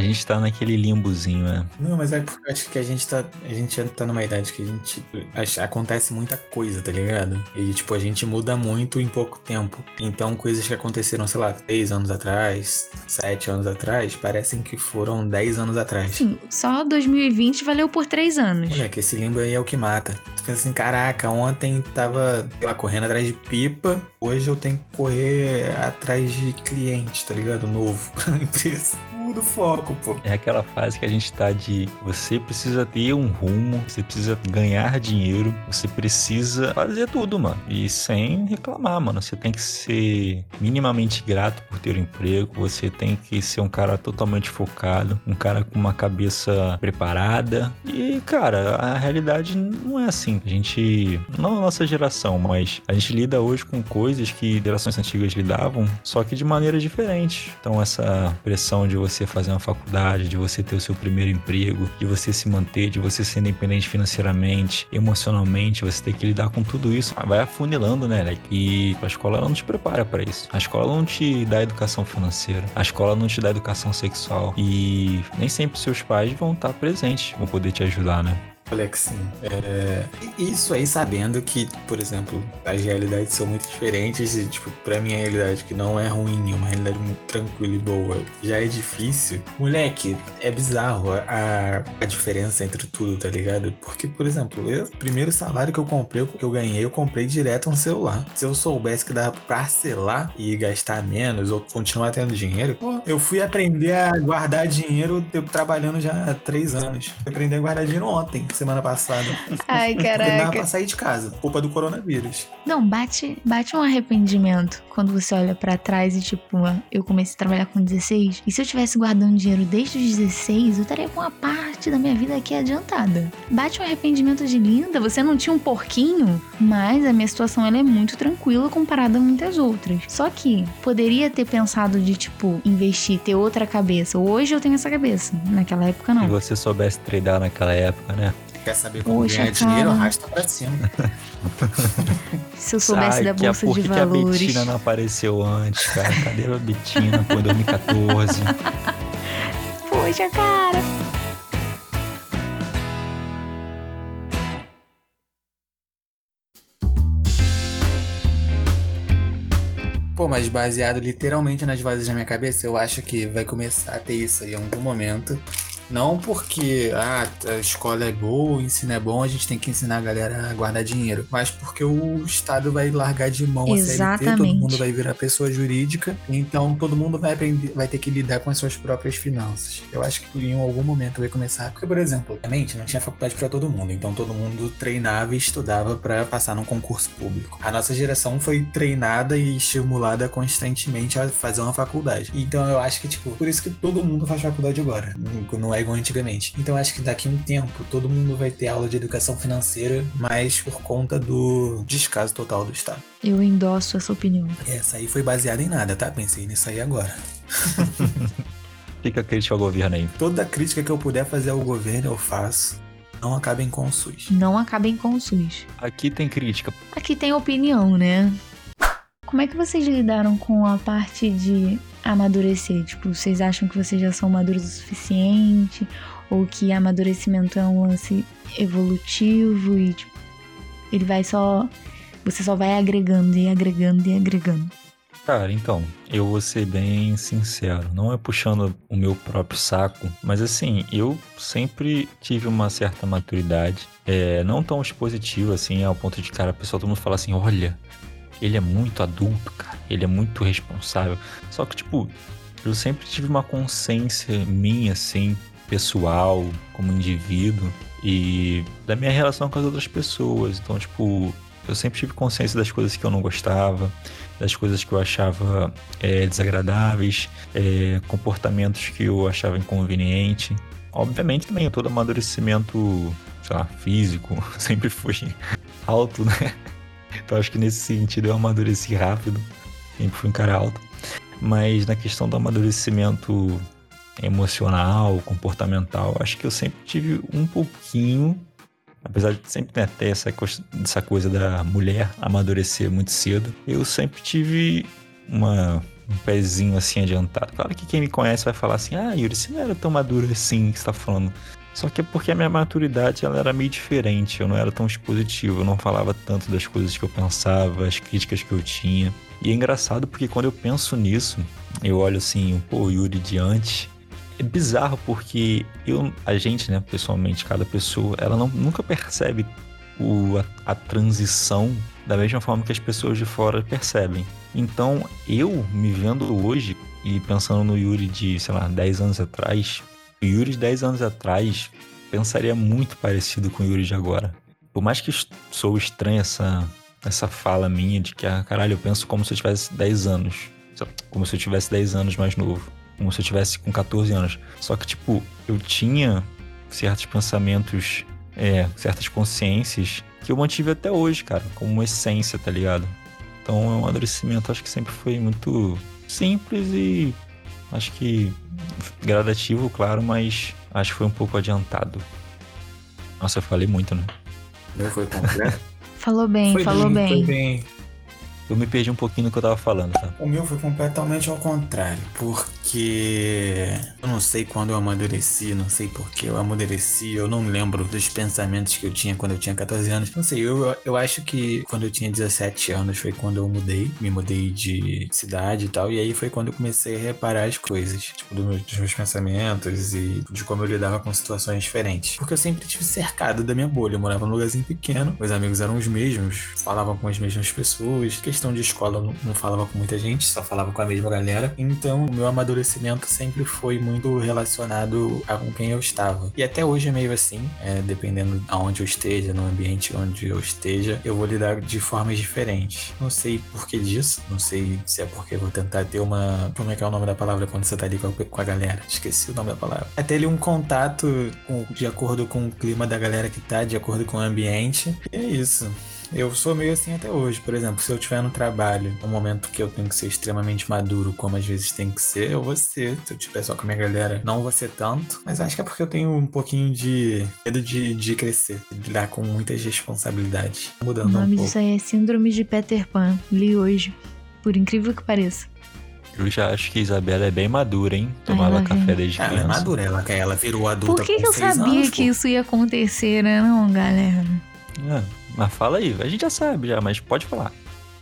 C: A gente tá naquele limbozinho, né?
A: Não, mas é porque eu acho que a gente tá. A gente tá numa idade que a gente. Acho, acontece muita coisa, tá ligado? E, tipo, a gente muda muito em pouco tempo. Então, coisas que aconteceram, sei lá, três anos atrás, sete anos atrás, parecem que foram dez anos atrás.
B: Sim, só 2020 valeu por três anos.
A: É, que esse limbo aí é o que mata. Tu pensa assim, caraca, ontem tava lá correndo atrás de pipa, hoje eu tenho que correr atrás de cliente, tá ligado? Novo <laughs> pra empresa do foco, pô.
C: É aquela fase que a gente tá de você precisa ter um rumo, você precisa ganhar dinheiro, você precisa fazer tudo, mano. E sem reclamar, mano. Você tem que ser minimamente grato por ter um emprego, você tem que ser um cara totalmente focado, um cara com uma cabeça preparada. E, cara, a realidade não é assim. A gente, não a nossa geração, mas a gente lida hoje com coisas que gerações antigas lidavam, só que de maneira diferente. Então, essa pressão de você você fazer uma faculdade, de você ter o seu primeiro emprego, de você se manter, de você ser independente financeiramente, emocionalmente, você ter que lidar com tudo isso. Vai afunilando, né, E a escola não te prepara para isso. A escola não te dá educação financeira. A escola não te dá educação sexual. E nem sempre seus pais vão estar presentes, vão poder te ajudar, né?
A: Alexinho, é, isso aí sabendo que, por exemplo, as realidades são muito diferentes e, tipo, pra minha realidade, que não é ruim, é uma realidade muito tranquila e boa, já é difícil. Moleque, é bizarro a, a diferença entre tudo, tá ligado? Porque, por exemplo, eu, o primeiro salário que eu comprei, que eu ganhei, eu comprei direto um celular. Se eu soubesse que dava pra parcelar e gastar menos ou continuar tendo dinheiro, pô, eu fui aprender a guardar dinheiro trabalhando já há três anos. Eu aprendi a guardar dinheiro ontem semana passada.
B: Ai, <laughs> caraca. Porque
A: dava pra sair de casa, culpa do coronavírus.
B: Não, bate, bate um arrependimento quando você olha para trás e, tipo, eu comecei a trabalhar com 16. E se eu tivesse guardando dinheiro desde os 16, eu estaria com uma parte da minha vida aqui adiantada. Bate um arrependimento de linda, você não tinha um porquinho, mas a minha situação ela é muito tranquila comparada a muitas outras. Só que poderia ter pensado de, tipo, investir, ter outra cabeça. Hoje eu tenho essa cabeça, naquela época não.
C: Se você soubesse treinar naquela época, né?
A: Quer saber como Poxa, ganhar cara. dinheiro? Arrasta pra cima. <laughs>
B: Se eu soubesse Sai, da bolsa
C: que,
B: de por valores.
C: que a Betina não apareceu antes, cara? Cadê a Betina? Foi em 2014. <laughs>
B: Poxa, cara.
A: Pô, mas baseado literalmente nas vozes da minha cabeça, eu acho que vai começar a ter isso aí em algum momento Não porque ah, a escola é boa, o ensino é bom, a gente tem que ensinar a galera a guardar dinheiro. Mas porque o Estado vai largar de mão a CLT, todo
B: Exatamente.
A: mundo vai virar pessoa jurídica, então todo mundo vai aprender, vai ter que lidar com as suas próprias finanças. Eu acho que em algum momento vai começar. Porque, por exemplo, realmente não tinha faculdade pra todo mundo, então todo mundo treinava e estudava pra passar num concurso público. A nossa geração foi treinada e estimulada constantemente a fazer uma faculdade. Então eu acho que, tipo, por isso que todo mundo faz faculdade agora. Não- Não igual antigamente. Então acho que daqui a um tempo todo mundo vai ter aula de educação financeira, mas por conta do descaso total do Estado.
B: Eu endosso essa opinião.
A: Essa aí foi baseada em nada, tá? Pensei nisso aí agora. <laughs>
C: Fica a crítica ao governo aí.
A: Toda crítica que eu puder fazer ao governo eu faço. Não acabem com o SUS.
B: Não acabem com o SUS.
C: Aqui tem crítica.
B: Aqui tem opinião, né? Como é que vocês lidaram com a parte de amadurecer? Tipo, vocês acham que vocês já são maduros o suficiente? Ou que amadurecimento é um lance evolutivo e, tipo, ele vai só. Você só vai agregando e agregando e agregando.
C: Cara, então, eu vou ser bem sincero. Não é puxando o meu próprio saco, mas assim, eu sempre tive uma certa maturidade. É, não tão expositiva assim, ao ponto de, cara, a pessoa todo mundo fala assim: olha, ele é muito adulto, cara. Ele é muito responsável. Só que, tipo, eu sempre tive uma consciência minha, assim, pessoal, como indivíduo, e da minha relação com as outras pessoas. Então, tipo, eu sempre tive consciência das coisas que eu não gostava, das coisas que eu achava é, desagradáveis, é, comportamentos que eu achava inconveniente. Obviamente também todo amadurecimento, sei lá, físico <laughs> sempre foi alto, né? Então acho que nesse sentido eu amadureci rápido, sempre fui um cara alto. Mas na questão do amadurecimento emocional, comportamental, acho que eu sempre tive um pouquinho apesar de sempre né, ter essa, essa coisa da mulher amadurecer muito cedo, eu sempre tive uma, um pezinho assim adiantado. Claro que quem me conhece vai falar assim, ah, Yuri, você não era tão maduro assim que você tá falando. Só que é porque a minha maturidade ela era meio diferente, eu não era tão expositivo, eu não falava tanto das coisas que eu pensava, as críticas que eu tinha. E é engraçado porque quando eu penso nisso, eu olho assim, pô, o Yuri de antes, é bizarro porque eu, a gente, né, pessoalmente, cada pessoa, ela não, nunca percebe o, a, a transição da mesma forma que as pessoas de fora percebem. Então, eu me vendo hoje e pensando no Yuri de, sei lá, 10 anos atrás, o Yuri de 10 anos atrás pensaria muito parecido com o Yuri de agora. Por mais que sou estranha essa, essa fala minha de que, ah, caralho, eu penso como se eu tivesse 10 anos. Como se eu tivesse 10 anos mais novo como se eu tivesse com 14 anos. Só que, tipo, eu tinha certos pensamentos, é, certas consciências que eu mantive até hoje, cara, como uma essência, tá ligado? Então, é um amadurecimento, acho que sempre foi muito simples e acho que gradativo, claro, mas acho que foi um pouco adiantado. Nossa, eu falei muito, né?
A: Não foi completo?
B: Falou bem,
A: Foi
B: falou
A: bem,
B: bem.
C: Eu me perdi um pouquinho no que eu tava falando, tá?
A: O meu foi completamente ao contrário, porque eu não sei quando eu amadureci, não sei por que eu amadureci, eu não lembro dos pensamentos que eu tinha quando eu tinha 14 anos. Não sei, eu, eu acho que quando eu tinha 17 anos foi quando eu mudei, me mudei de cidade e tal, e aí foi quando eu comecei a reparar as coisas, tipo, do meu- dos meus pensamentos e de como eu lidava com situações diferentes. Porque eu sempre tive cercado da minha bolha, eu morava num lugarzinho pequeno, meus amigos eram os mesmos, falavam com as mesmas pessoas, questão de escola eu não, falava com muita gente, só falava com a mesma galera. Então, o meu amadurecimento sempre foi muito relacionado a com quem eu estava. E até hoje é meio assim, é, dependendo aonde eu esteja, no ambiente onde eu esteja, eu vou lidar de formas diferentes. Não sei por que disso, não sei se é porque eu vou tentar ter uma. Como é que é o nome da palavra quando você tá ali com a, com a galera? Esqueci o nome da palavra. É ter ali um contato com- de acordo com o clima da galera que tá, de acordo com o ambiente. E é isso. Eu sou meio assim até hoje. Por exemplo, se eu estiver no trabalho, um momento que eu tenho que ser extremamente maduro, como às vezes tem que ser, eu vou ser. Se eu estiver só com a minha galera, não vou ser tanto. Mas acho que é porque eu tenho um pouquinho de medo de, de crescer, de lidar com muitas responsabilidades.
B: O
A: Mudando um
B: nome
A: pouco.
B: disso aí é Síndrome de Peter Pan. Li hoje. Por incrível que pareça.
C: Eu já acho que a Isabela é bem madura, hein?
B: Ai,
C: Tomava
B: lá
C: café desde
A: Ela é
C: criança.
A: madura, ela, ela virou adulta
B: Por que,
A: com
B: que eu
A: seis
B: sabia
A: anos,
B: que
A: pô.
B: isso ia acontecer, né, não, galera?
C: É, mas fala aí, a gente já sabe já, mas pode falar.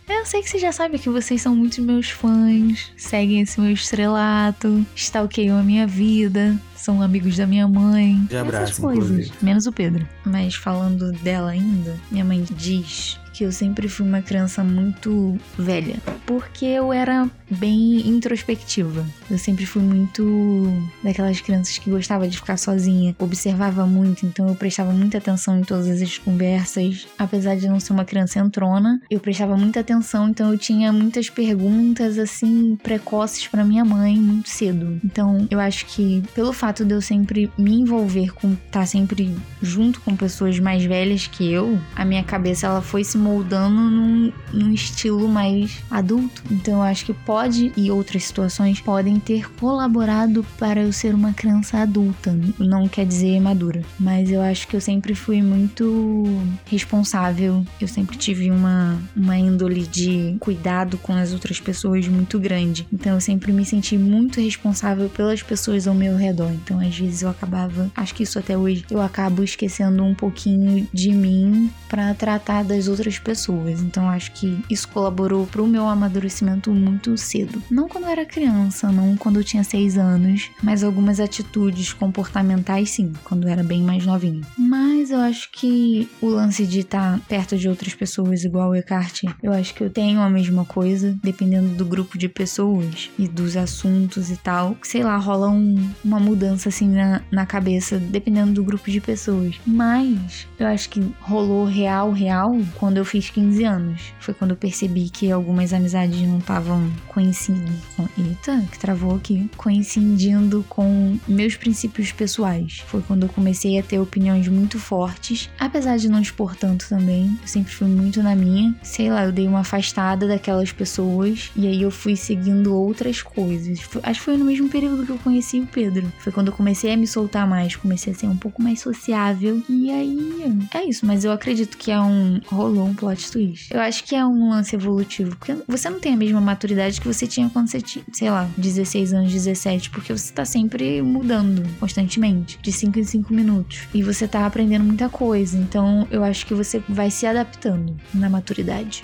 B: Eu sei que você já sabe que vocês são muitos meus fãs, seguem esse meu estrelato, stalkeiam a minha vida, são amigos da minha mãe.
A: De abraço,
B: essas coisas.
A: inclusive.
B: Menos o Pedro. Mas falando dela ainda, minha mãe diz que eu sempre fui uma criança muito velha. Porque eu era bem introspectiva. Eu sempre fui muito daquelas crianças que gostava de ficar sozinha, observava muito, então eu prestava muita atenção em todas as conversas. Apesar de não ser uma criança entrona, eu prestava muita atenção, então eu tinha muitas perguntas assim precoces para minha mãe muito cedo. Então eu acho que pelo fato de eu sempre me envolver com estar sempre junto com pessoas mais velhas que eu, a minha cabeça ela foi se moldando num, num estilo mais adulto. Então eu acho que pode e outras situações podem ter colaborado para eu ser uma criança adulta. Não quer dizer madura, mas eu acho que eu sempre fui muito responsável. Eu sempre tive uma, uma índole de cuidado com as outras pessoas muito grande. Então eu sempre me senti muito responsável pelas pessoas ao meu redor. Então às vezes eu acabava, acho que isso até hoje, eu acabo esquecendo um pouquinho de mim para tratar das outras pessoas. Então acho que isso colaborou pro meu amadurecimento muito cedo. Não quando eu era criança, não quando eu tinha seis anos, mas algumas atitudes comportamentais sim, quando eu era bem mais novinha. Mas eu acho que o lance de estar perto de outras pessoas igual o Eckhart, eu acho que eu tenho a mesma coisa, dependendo do grupo de pessoas e dos assuntos e tal. Sei lá, rola um- uma mudança assim na, na cabeça, dependendo do grupo de pessoas. Mas eu acho que rolou real, real, quando eu fiz 15 anos. Foi quando eu percebi que algumas amizades não estavam coincidindo com. Eita, que travou aqui. Coincidindo com meus princípios pessoais. Foi quando eu comecei a ter opiniões muito fortes. Apesar de não expor tanto também, eu sempre fui muito na minha. Sei lá, eu dei uma afastada daquelas pessoas e aí eu fui seguindo outras coisas. Acho que foi no mesmo período que eu conheci o Pedro. Foi quando eu comecei a me soltar mais, comecei a ser um pouco mais sociável. E aí, é isso. Mas eu acredito que é um. rolou um plot twist. Eu acho que é um lance evolutivo. Porque você não tem a mesma maturidade que você tinha quando você tinha, sei lá, 16 anos, 17. Porque você tá sempre mudando constantemente. De 5 em 5 minutos. E você tá aprendendo muita coisa. Então eu acho que você vai se adaptando na maturidade.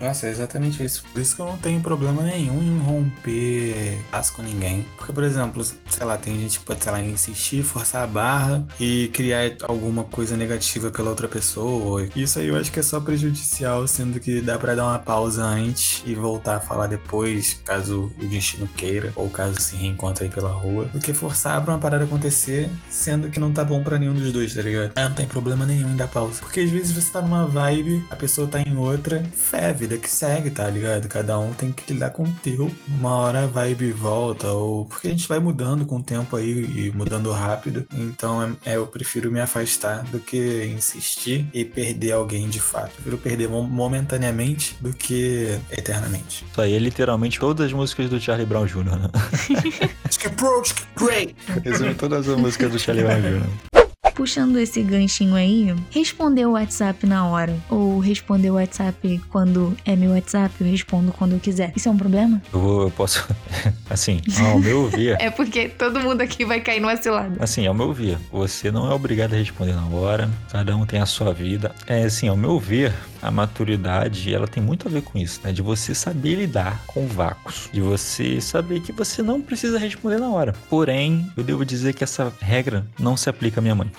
A: Nossa, é exatamente isso. Por isso que eu não tenho problema nenhum em romper laço com ninguém. Porque, por exemplo, sei lá, tem gente que pode, sei lá, insistir, forçar a barra e criar alguma coisa negativa pela outra pessoa. Isso aí eu acho que é só prejudicial, sendo que dá pra dar uma pausa antes e voltar a falar depois, caso o destino queira, ou caso se reencontre aí pela rua. Do que forçar pra uma parada acontecer, sendo que não tá bom pra nenhum dos dois, tá ligado? Ah, não tem problema nenhum em dar pausa. Porque às vezes você tá numa vibe, a pessoa tá em outra, fé, a vida que segue, tá ligado? Cada um tem que lidar com o teu. Uma hora a vibe volta, ou porque a gente vai mudando com o tempo aí e mudando rápido. Então é, é, eu prefiro me afastar do que insistir e perder alguém de fato. Eu prefiro perder mo- momentaneamente do que eternamente.
C: Isso aí é literalmente todas as músicas do Charlie Brown Jr., né? <laughs>
A: Approach, great!
C: Resume todas as músicas do Charlie Brown Jr.
B: Puxando esse ganchinho aí, responder o WhatsApp na hora. Ou responder o WhatsApp quando é meu WhatsApp, eu respondo quando eu quiser. Isso é um problema?
C: Eu, vou, eu posso. <laughs> Assim, <laughs> ao meu ver.
B: É porque todo mundo aqui vai cair numa cilada.
C: Assim, ao meu ver, você não é obrigado a responder na hora, cada um tem a sua vida. É assim, ao meu ver, a maturidade, ela tem muito a ver com isso, né? De você saber lidar com vácuos, de você saber que você não precisa responder na hora. Porém, eu devo dizer que essa regra não se aplica à minha mãe.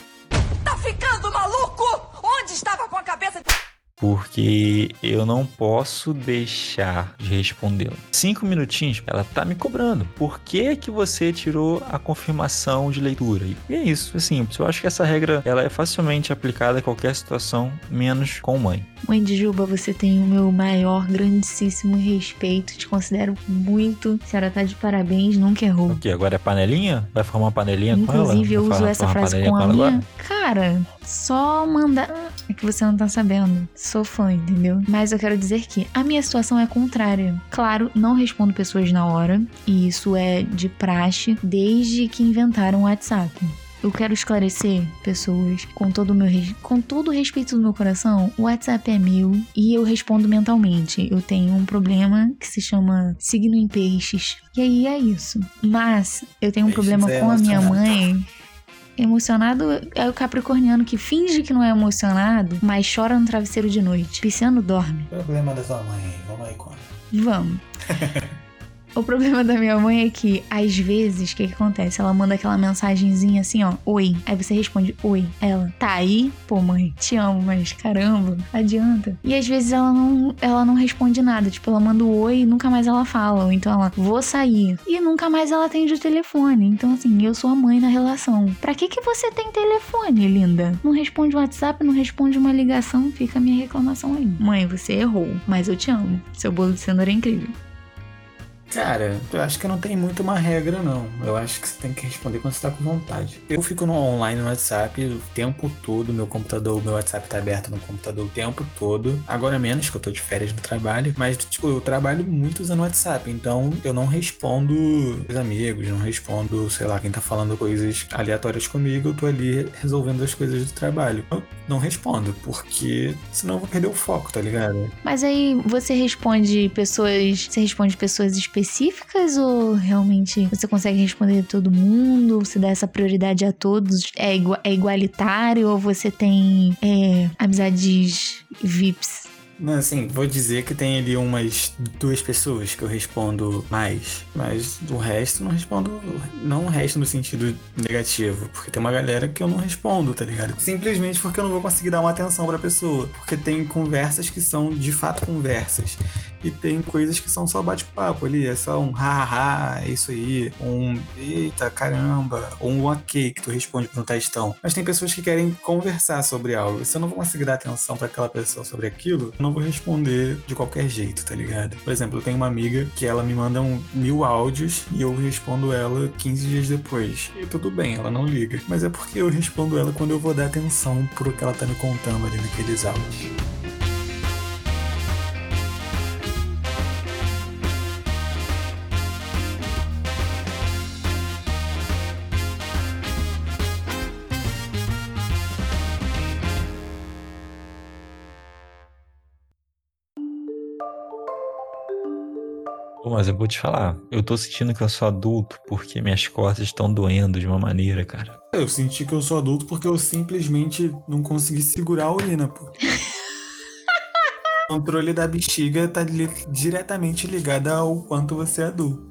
C: Porque eu não posso deixar de respondê-la. Cinco minutinhos, ela tá me cobrando. Por que que você tirou a confirmação de leitura? E é isso, é simples. Eu acho que essa regra ela é facilmente aplicada a qualquer situação, menos com mãe.
B: Mãe de Juba, você tem o meu maior, grandíssimo respeito. Te considero muito. A senhora tá de parabéns, nunca errou.
C: O que? Agora é panelinha? Vai formar uma panelinha com ela?
B: Inclusive, eu uso essa frase com a
C: ela
B: minha.
C: agora?
B: Cara, só mandar. É que você não tá sabendo. Sou fã, entendeu? Mas eu quero dizer que a minha situação é contrária. Claro, não respondo pessoas na hora. E isso é de praxe desde que inventaram o WhatsApp. Eu quero esclarecer, pessoas, com todo o meu com todo o respeito do meu coração, o WhatsApp é meu e eu respondo mentalmente. Eu tenho um problema que se chama signo em peixes. E aí é isso. Mas eu tenho um
A: Peixes
B: problema
A: é
B: com a minha mãe Emocionado é o capricorniano que finge que não é emocionado, mas chora no travesseiro de noite. Pisciano dorme.
A: Problema da sua mãe. Vamos aí, conta.
B: Vamos. <laughs> O problema da minha mãe é que, às vezes, o que, que acontece? Ela manda aquela mensagenzinha assim, ó, oi. Aí você responde, oi. Ela, tá aí? Pô, mãe, te amo, mas caramba, adianta. E às vezes ela não, ela não responde nada. Tipo, ela manda o oi e nunca mais ela fala. Ou então ela, vou sair. E nunca mais ela atende o telefone. Então, assim, eu sou a mãe na relação. Pra que que você tem telefone, linda? Não responde o WhatsApp, não responde uma ligação, fica a minha reclamação aí. Mãe, você errou, mas eu te amo. Seu bolo de cenoura é incrível.
A: Cara, eu acho que não tem muito uma regra, não. Eu acho que você tem que responder quando você tá com vontade. Eu fico no online no WhatsApp o tempo todo, meu computador, meu WhatsApp tá aberto no computador o tempo todo. Agora menos, que eu tô de férias no trabalho. Mas, tipo, eu trabalho muito usando WhatsApp, então eu não respondo os amigos, não respondo, sei lá, quem tá falando coisas aleatórias comigo, eu tô ali resolvendo as coisas do trabalho. Eu não respondo, porque senão eu vou perder o foco, tá ligado?
B: Mas aí você responde pessoas. Você responde pessoas específicas ou realmente você consegue responder todo mundo? Você dá essa prioridade a todos? É, igua- é igualitário ou você tem é, amizades VIPs?
A: Assim, vou dizer que tem ali umas duas pessoas que eu respondo mais, mas o resto não respondo, não o resto no sentido negativo, porque tem uma galera que eu não respondo, tá ligado? Simplesmente porque eu não vou conseguir dar uma atenção pra pessoa, porque tem conversas que são de fato conversas e tem coisas que são só bate-papo ali, é só um hahaha, é isso aí, um eita caramba, ou um ok que tu responde pra um textão. Mas tem pessoas que querem conversar sobre algo, se eu não vou conseguir dar atenção pra aquela pessoa sobre aquilo, eu não vou responder de qualquer jeito, tá ligado? Por exemplo, eu tenho uma amiga que ela me manda um mil áudios e eu respondo ela 15 dias depois. E tudo bem, ela não liga. Mas é porque eu respondo ela quando eu vou dar atenção pro que ela tá me contando ali naqueles áudios.
C: Mas eu vou te falar, eu tô sentindo que eu sou adulto porque minhas costas estão doendo de uma maneira, cara.
A: Eu senti que eu sou adulto porque eu simplesmente não consegui segurar a urina, pô. <laughs> O controle da bexiga tá li- diretamente ligado ao quanto você é adulto.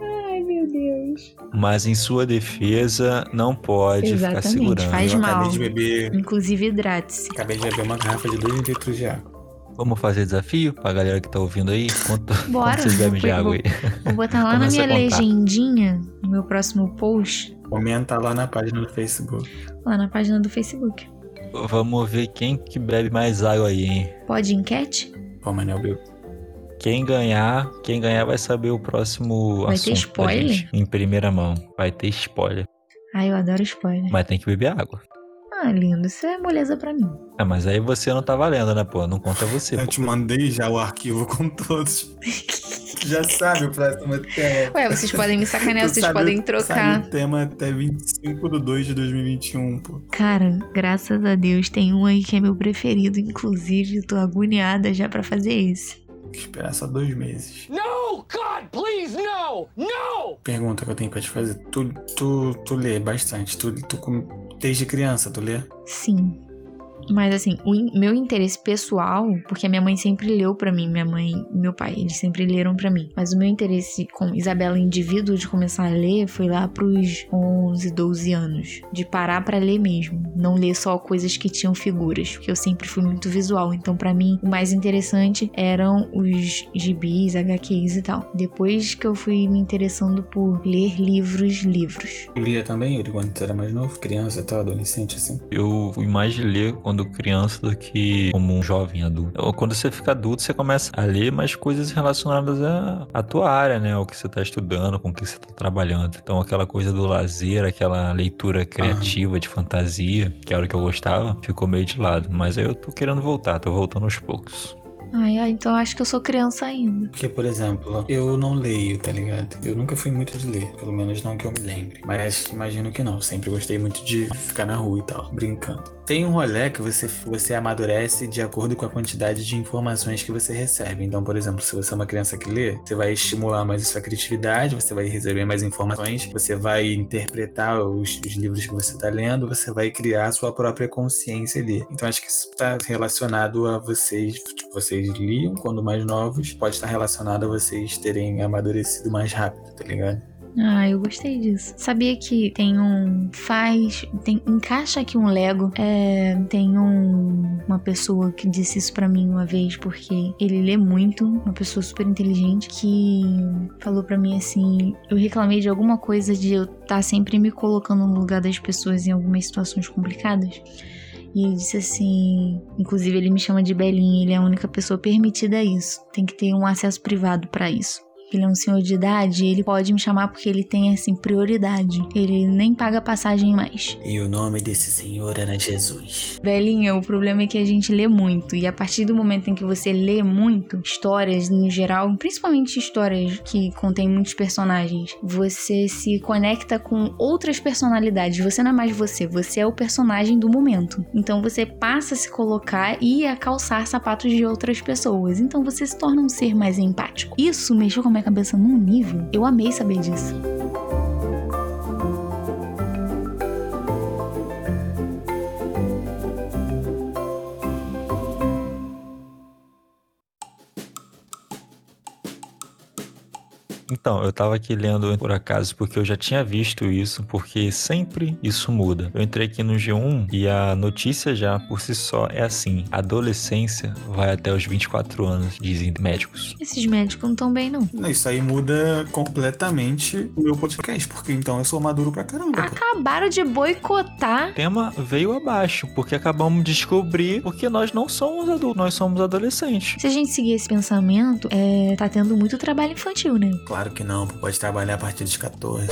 B: Ai, meu Deus.
C: Mas em sua defesa, não pode ficar
B: Exatamente,
C: segurando.
B: faz
A: eu
B: mal.
A: acabei de beber.
B: Inclusive, hidrate-se.
A: Acabei de beber uma garrafa de 2 litros de água.
C: Vamos fazer desafio pra galera que tá ouvindo aí? Quanto, <laughs>
B: Bora,
C: quanto vocês bebem de
B: vou-
C: água aí?
B: Vou botar lá na minha legendinha, no meu próximo post,
A: Comenta lá na página do Facebook.
B: lá na página do Facebook.
C: Vamos ver quem que bebe mais água aí, hein?
B: Pode enquete?
A: Pô, Manel bebeu.
C: Quem ganhar, quem ganhar vai saber o próximo
B: Vai ter
C: assunto da
B: spoiler?
C: gente, em primeira mão. Vai ter spoiler.
B: Ai, eu adoro spoiler.
C: Mas tem que beber água.
B: Ah, lindo, isso é moleza pra mim.
C: Ah, mas aí você não tá valendo, né, pô? Não conta você, <laughs>
A: Eu
C: pô.
A: te mandei já o arquivo com todos. <laughs> já sabe o próximo tema.
B: Ué, vocês podem me sacanear, vocês
A: sabe-
B: podem
A: Sabe
B: trocar.
A: o tema até 25 de 2 de 2021, pô.
B: Cara, graças a Deus tem um aí que é meu preferido, inclusive, tô agoniada já pra fazer esse.
A: Tem que esperar só dois meses.
D: No, God, please, no! No!
A: Pergunta que eu tenho pra te fazer. Tu, tu, tu lê bastante. Tu, tu com- desde criança, tu lê?
B: Sim. Mas assim, o in- meu interesse pessoal, porque a minha mãe sempre leu pra mim, minha mãe e meu pai, eles sempre leram pra mim. Mas o meu interesse com Isabela indivíduo de começar a ler foi lá pros 11, 12 anos, de parar pra ler mesmo, não ler só coisas que tinham figuras, porque eu sempre fui muito visual, então pra mim o mais interessante eram os gibis, HQs e tal. Depois que eu fui me interessando por ler livros, livros.
A: Tu lia também, quando era mais novo? Criança e tal, adolescente, assim?
C: Eu fui mais de ler quando criança do que como um jovem adulto. Quando você fica adulto, você começa a ler mais coisas relacionadas à, à tua área, né? O que você tá estudando, com o que você tá trabalhando. Então, aquela coisa do lazer, aquela leitura criativa de fantasia, que era o que eu gostava, ficou meio de lado. Mas aí eu tô querendo voltar, tô voltando aos poucos.
B: Ai, ai, então acho que eu sou criança ainda.
A: Porque, por exemplo, eu não leio, tá ligado? Eu nunca fui muito de ler, pelo menos não que eu me lembre. Mas imagino que não. Sempre gostei muito de ficar na rua e tal, brincando. Tem um rolê que você, você amadurece de acordo com a quantidade de informações que você recebe. Então, por exemplo, se você é uma criança que lê, você vai estimular mais a sua criatividade, você vai receber mais informações, você vai interpretar os, os livros que você está lendo, você vai criar a sua própria consciência ali. Então, acho que isso está relacionado a vocês, tipo, vocês liam quando mais novos, pode estar relacionado a vocês terem amadurecido mais rápido, tá ligado?
B: Ah, eu gostei disso. Sabia que tem um. Faz. Tem, encaixa aqui um Lego. É, tem um, uma pessoa que disse isso para mim uma vez, porque ele lê muito, uma pessoa super inteligente, que falou para mim assim: eu reclamei de alguma coisa de eu estar tá sempre me colocando no lugar das pessoas em algumas situações complicadas. E disse assim: inclusive ele me chama de Belinha, ele é a única pessoa permitida a isso. Tem que ter um acesso privado para isso ele é um senhor de idade, ele pode me chamar porque ele tem, assim, prioridade. Ele nem paga passagem mais.
A: E o nome desse senhor era Jesus.
B: Velhinha, o problema é que a gente lê muito. E a partir do momento em que você lê muito, histórias em geral, principalmente histórias que contêm muitos personagens, você se conecta com outras personalidades. Você não é mais você, você é o personagem do momento. Então você passa a se colocar e a calçar sapatos de outras pessoas. Então você se torna um ser mais empático. Isso mexeu com a minha cabeça num nível. Eu amei saber disso.
C: Então, eu tava aqui lendo por acaso porque eu já tinha visto isso, porque sempre isso muda. Eu entrei aqui no G1 e a notícia já por si só é assim: adolescência vai até os 24 anos, dizem médicos.
B: Esses médicos não estão bem, não.
A: Isso aí muda completamente o meu podcast, porque então eu sou maduro pra caramba.
B: Acabaram de boicotar.
C: O tema veio abaixo, porque acabamos de descobrir porque nós não somos adultos, nós somos adolescentes.
B: Se a gente seguir esse pensamento, é, tá tendo muito trabalho infantil, né?
A: Claro que não, pode trabalhar a partir dos 14.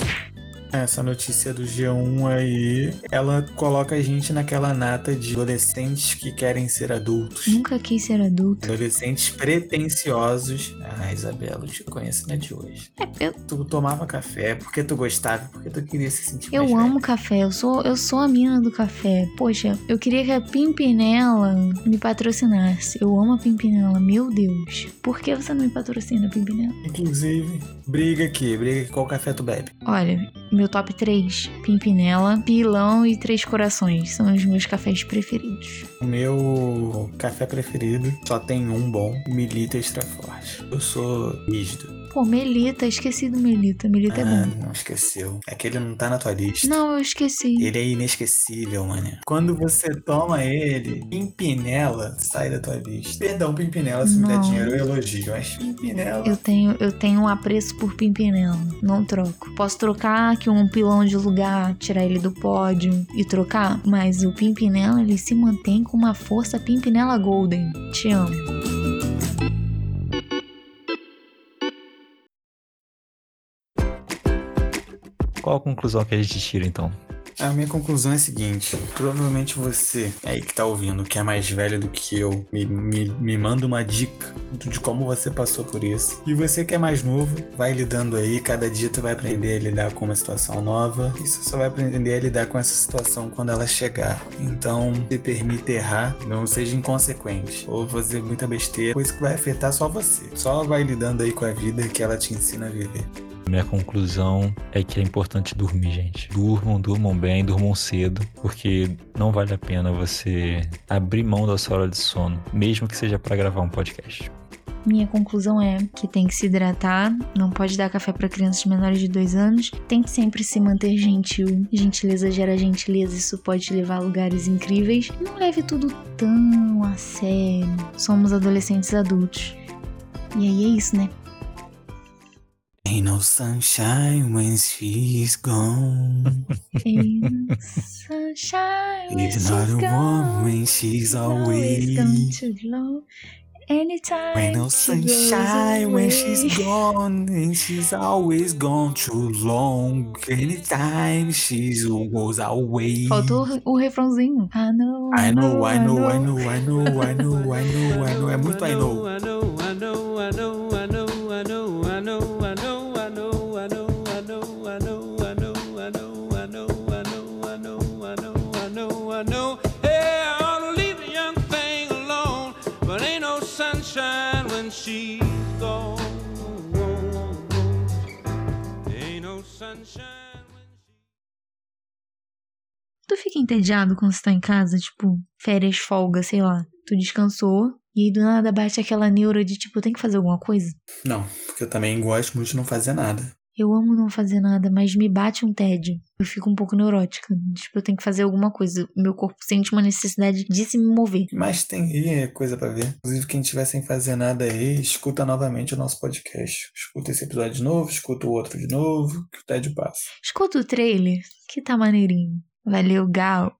A: Essa notícia do G1 aí, ela coloca a gente naquela nata de adolescentes que querem ser adultos.
B: Nunca quis ser adulto.
A: Adolescentes pretensiosos. Ah, Isabela, eu te conheço não é de hoje.
B: É, eu,
A: Tu tomava café porque tu gostava, porque tu queria se sentir
B: eu amo
A: velho.
B: café, eu sou, eu sou a mina do café. Poxa, eu queria que a Pimpinela me patrocinasse. Eu amo a Pimpinela, meu Deus. Por que você não me patrocina, Pimpinela?
A: Inclusive, briga aqui, briga aqui, qual café tu bebe?
B: Olha, meu top 3, Pimpinela, Pilão e Três Corações. São os meus cafés preferidos.
A: O meu café preferido só tem um bom, Milita Extra Forte. Eu sou rígido.
B: Pô, Melita, esqueci do Melita. Melita é
A: Ah,
B: bom.
A: não esqueceu. É que ele não tá na tua lista.
B: Não, eu esqueci.
A: Ele é inesquecível, mano. Quando você toma ele, Pimpinela sai da tua lista. Perdão, Pimpinela, se me der
B: Não.
A: dinheiro, eu elogio. Mas Pimpinela.
B: Eu tenho, eu tenho um apreço por Pimpinela. Não troco. Posso trocar aqui um pilão de lugar, tirar ele do pódio e trocar, mas o Pimpinela ele se mantém com uma força Pimpinela Golden. Te amo.
C: Qual a conclusão que a gente tira então?
A: A minha conclusão é a seguinte: provavelmente você aí que tá ouvindo, que é mais velho do que eu, me, me, me manda uma dica de como você passou por isso. E você que é mais novo, vai lidando aí, cada dia tu vai aprender a lidar com uma situação nova. E você só vai aprender a lidar com essa situação quando ela chegar. Então, se permita errar, não seja inconsequente. Ou fazer muita besteira, coisa que vai afetar só você. Só vai lidando aí com a vida que ela te ensina a viver.
C: Minha conclusão é que é importante dormir, gente. Durmam, durmam bem, durmam cedo, porque não vale a pena você abrir mão da sua hora de sono, mesmo que seja para gravar um podcast.
B: Minha conclusão é que tem que se hidratar, não pode dar café para crianças menores de 2 anos, tem que sempre se manter gentil. Gentileza gera gentileza, isso pode te levar a lugares incríveis. Não leve tudo tão a sério. Somos adolescentes adultos. E aí é isso, né?
A: Ain't no sunshine when she's gone.
B: In sunshine when
A: It's
B: she's
A: not a
B: gone,
A: warm when she's
B: always
A: away.
B: come to glow. Anytime.
A: When no
B: she goes
A: sunshine, when
B: away.
A: she's gone, and she's always gone too long. Anytime she goes away.
B: Faltou o, o refrãozinho. I know,
A: I know, I know, I know, I know, I know, I know, I know. É muito I know.
G: I know, I know, I know, I know,
B: fica entediado quando você tá em casa, tipo, férias, folga, sei lá. Tu descansou e aí do nada bate aquela neura de tipo, tem que fazer alguma coisa.
A: Não, porque eu também gosto muito de não fazer nada.
B: Eu amo não fazer nada, mas me bate um tédio. Eu fico um pouco neurótica. Tipo, eu tenho que fazer alguma coisa. Meu corpo sente uma necessidade de se mover.
A: Mas tem é coisa pra ver. Inclusive, quem estiver sem fazer nada aí, escuta novamente o nosso podcast. Escuta esse episódio de novo, escuta o outro de novo, que o tédio passa.
B: Escuta o trailer, que tá maneirinho. Valeu, Gal.